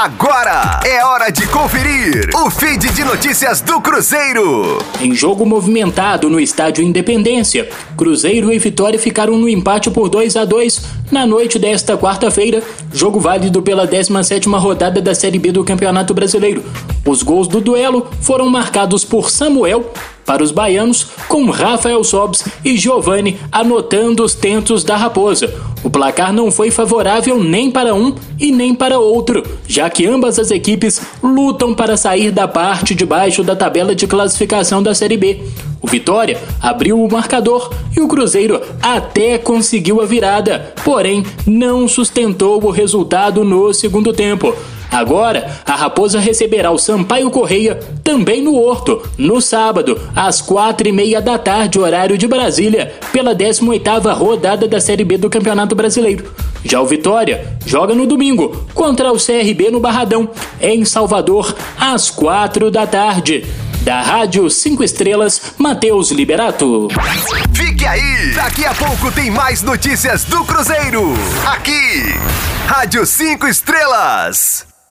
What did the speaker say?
Agora é hora de conferir o feed de notícias do Cruzeiro. Em jogo movimentado no estádio Independência, Cruzeiro e Vitória ficaram no empate por 2 a 2 na noite desta quarta-feira, jogo válido pela 17ª rodada da Série B do Campeonato Brasileiro. Os gols do duelo foram marcados por Samuel para os baianos, com Rafael Sobs e Giovani anotando os tentos da Raposa. O placar não foi favorável nem para um e nem para outro, já que ambas as equipes lutam para sair da parte de baixo da tabela de classificação da Série B. O Vitória abriu o marcador e o Cruzeiro até conseguiu a virada, porém não sustentou o resultado no segundo tempo. Agora, a Raposa receberá o Sampaio Correia também no Horto, no sábado, às quatro e meia da tarde, horário de Brasília, pela 18ª rodada da Série B do Campeonato Brasileiro. Já o Vitória joga no domingo contra o CRB no Barradão, em Salvador, às quatro da tarde. Da Rádio 5 Estrelas, Matheus Liberato. Fique aí! Daqui a pouco tem mais notícias do Cruzeiro. Aqui, Rádio 5 Estrelas.